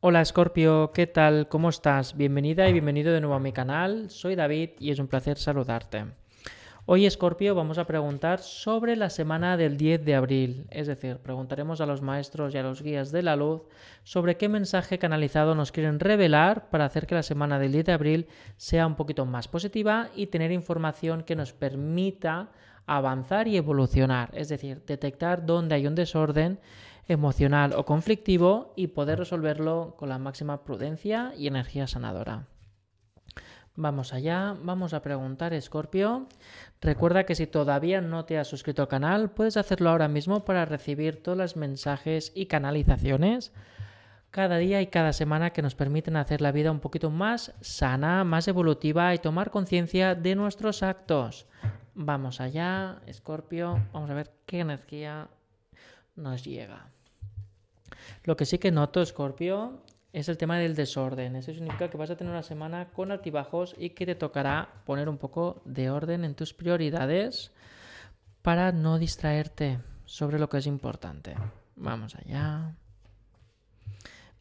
Hola Scorpio, ¿qué tal? ¿Cómo estás? Bienvenida y bienvenido de nuevo a mi canal. Soy David y es un placer saludarte. Hoy Scorpio vamos a preguntar sobre la semana del 10 de abril, es decir, preguntaremos a los maestros y a los guías de la luz sobre qué mensaje canalizado nos quieren revelar para hacer que la semana del 10 de abril sea un poquito más positiva y tener información que nos permita avanzar y evolucionar, es decir, detectar dónde hay un desorden emocional o conflictivo y poder resolverlo con la máxima prudencia y energía sanadora. Vamos allá, vamos a preguntar, Scorpio. Recuerda que si todavía no te has suscrito al canal, puedes hacerlo ahora mismo para recibir todos los mensajes y canalizaciones cada día y cada semana que nos permiten hacer la vida un poquito más sana, más evolutiva y tomar conciencia de nuestros actos. Vamos allá, Scorpio, vamos a ver qué energía nos llega. Lo que sí que noto, Scorpio, es el tema del desorden. Eso significa que vas a tener una semana con altibajos y que te tocará poner un poco de orden en tus prioridades para no distraerte sobre lo que es importante. Vamos allá.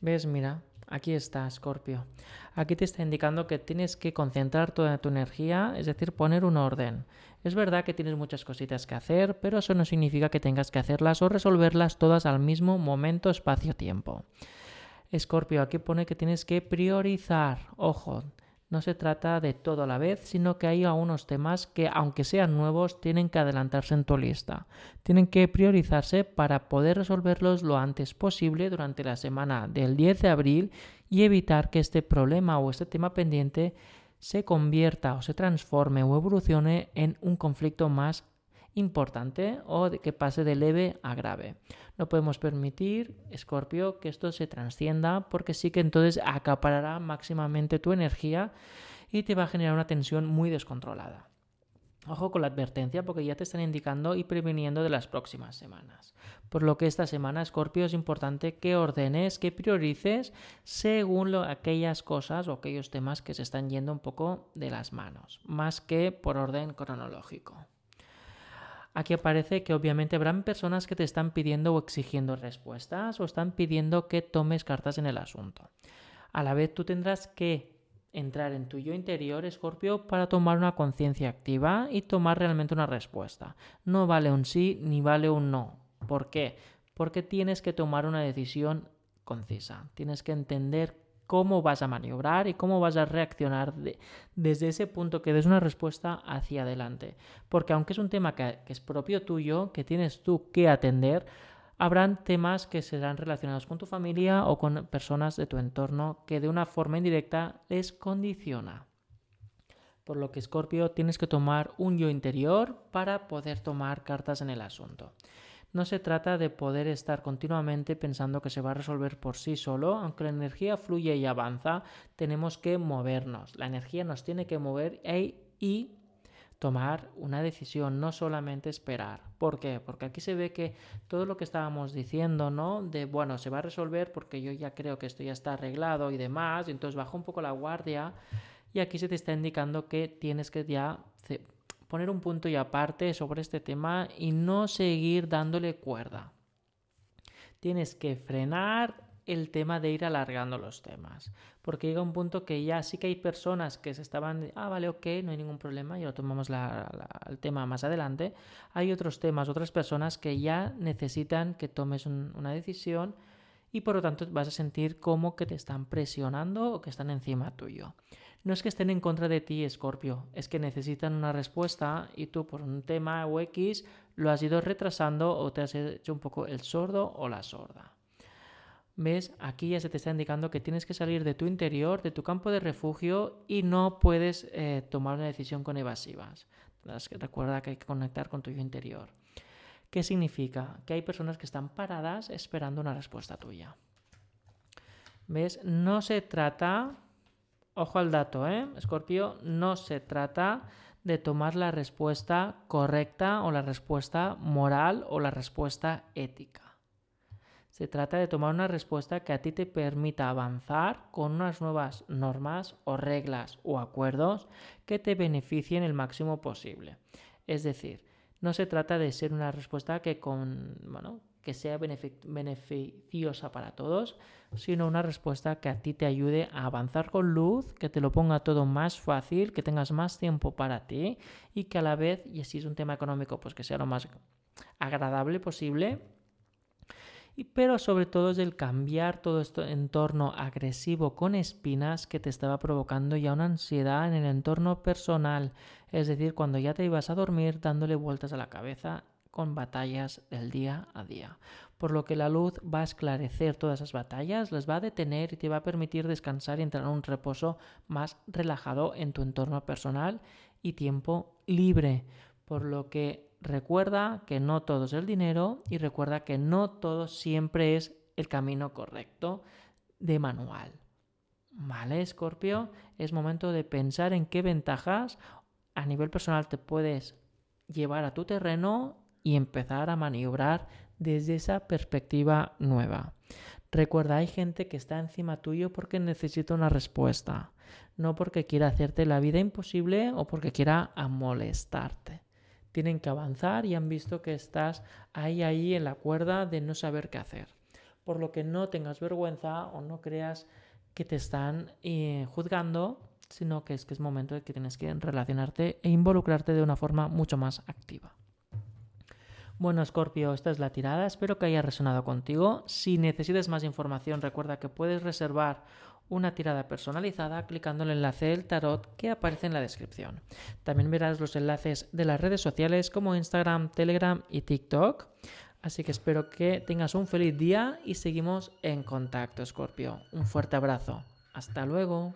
¿Ves? Mira, aquí está, Scorpio. Aquí te está indicando que tienes que concentrar toda tu energía, es decir, poner un orden. Es verdad que tienes muchas cositas que hacer, pero eso no significa que tengas que hacerlas o resolverlas todas al mismo momento, espacio, tiempo. Escorpio, aquí pone que tienes que priorizar. Ojo, no se trata de todo a la vez, sino que hay algunos temas que, aunque sean nuevos, tienen que adelantarse en tu lista. Tienen que priorizarse para poder resolverlos lo antes posible durante la semana del 10 de abril y evitar que este problema o este tema pendiente se convierta o se transforme o evolucione en un conflicto más importante o que pase de leve a grave. No podemos permitir, Escorpio, que esto se transcienda porque sí que entonces acaparará máximamente tu energía y te va a generar una tensión muy descontrolada. Ojo con la advertencia porque ya te están indicando y previniendo de las próximas semanas. Por lo que esta semana, Scorpio, es importante que ordenes, que priorices según aquellas cosas o aquellos temas que se están yendo un poco de las manos, más que por orden cronológico. Aquí aparece que obviamente habrán personas que te están pidiendo o exigiendo respuestas o están pidiendo que tomes cartas en el asunto. A la vez tú tendrás que entrar en tu yo interior, Escorpio, para tomar una conciencia activa y tomar realmente una respuesta. No vale un sí ni vale un no. ¿Por qué? Porque tienes que tomar una decisión concisa. Tienes que entender cómo vas a maniobrar y cómo vas a reaccionar desde ese punto que des una respuesta hacia adelante. Porque aunque es un tema que es propio tuyo, que tienes tú que atender, habrán temas que serán relacionados con tu familia o con personas de tu entorno que de una forma indirecta les condiciona. Por lo que Scorpio tienes que tomar un yo interior para poder tomar cartas en el asunto. No se trata de poder estar continuamente pensando que se va a resolver por sí solo, aunque la energía fluye y avanza, tenemos que movernos. La energía nos tiene que mover e, y tomar una decisión, no solamente esperar. ¿Por qué? Porque aquí se ve que todo lo que estábamos diciendo, ¿no? De, bueno, se va a resolver porque yo ya creo que esto ya está arreglado y demás, y entonces bajo un poco la guardia y aquí se te está indicando que tienes que ya poner un punto y aparte sobre este tema y no seguir dándole cuerda. Tienes que frenar el tema de ir alargando los temas. Porque llega un punto que ya sí que hay personas que se estaban, ah, vale, ok, no hay ningún problema, ya lo tomamos el tema más adelante. Hay otros temas, otras personas que ya necesitan que tomes una decisión y por lo tanto vas a sentir como que te están presionando o que están encima tuyo. No es que estén en contra de ti, Escorpio, es que necesitan una respuesta y tú por un tema o X lo has ido retrasando o te has hecho un poco el sordo o la sorda. ¿Ves? Aquí ya se te está indicando que tienes que salir de tu interior, de tu campo de refugio y no puedes eh, tomar una decisión con evasivas. Recuerda que hay que conectar con tu yo interior. ¿Qué significa? Que hay personas que están paradas esperando una respuesta tuya. ¿Ves? No se trata, ojo al dato, ¿eh? Escorpio, no se trata de tomar la respuesta correcta o la respuesta moral o la respuesta ética. Se trata de tomar una respuesta que a ti te permita avanzar con unas nuevas normas o reglas o acuerdos que te beneficien el máximo posible. Es decir, no se trata de ser una respuesta que con, bueno, que sea beneficiosa para todos, sino una respuesta que a ti te ayude a avanzar con luz, que te lo ponga todo más fácil, que tengas más tiempo para ti y que a la vez, y si es un tema económico, pues que sea lo más agradable posible pero sobre todo es el cambiar todo este entorno agresivo con espinas que te estaba provocando ya una ansiedad en el entorno personal, es decir, cuando ya te ibas a dormir dándole vueltas a la cabeza con batallas del día a día. Por lo que la luz va a esclarecer todas esas batallas, las va a detener y te va a permitir descansar y entrar en un reposo más relajado en tu entorno personal y tiempo libre. Por lo que Recuerda que no todo es el dinero y recuerda que no todo siempre es el camino correcto de manual. ¿Vale, Scorpio? Es momento de pensar en qué ventajas a nivel personal te puedes llevar a tu terreno y empezar a maniobrar desde esa perspectiva nueva. Recuerda, hay gente que está encima tuyo porque necesita una respuesta, no porque quiera hacerte la vida imposible o porque quiera molestarte tienen que avanzar y han visto que estás ahí, ahí en la cuerda de no saber qué hacer. Por lo que no tengas vergüenza o no creas que te están eh, juzgando, sino que es que es momento de que tienes que relacionarte e involucrarte de una forma mucho más activa. Bueno, Scorpio, esta es la tirada. Espero que haya resonado contigo. Si necesitas más información, recuerda que puedes reservar una tirada personalizada clicando en el enlace del tarot que aparece en la descripción. También verás los enlaces de las redes sociales como Instagram, Telegram y TikTok. Así que espero que tengas un feliz día y seguimos en contacto, Scorpio. Un fuerte abrazo. Hasta luego.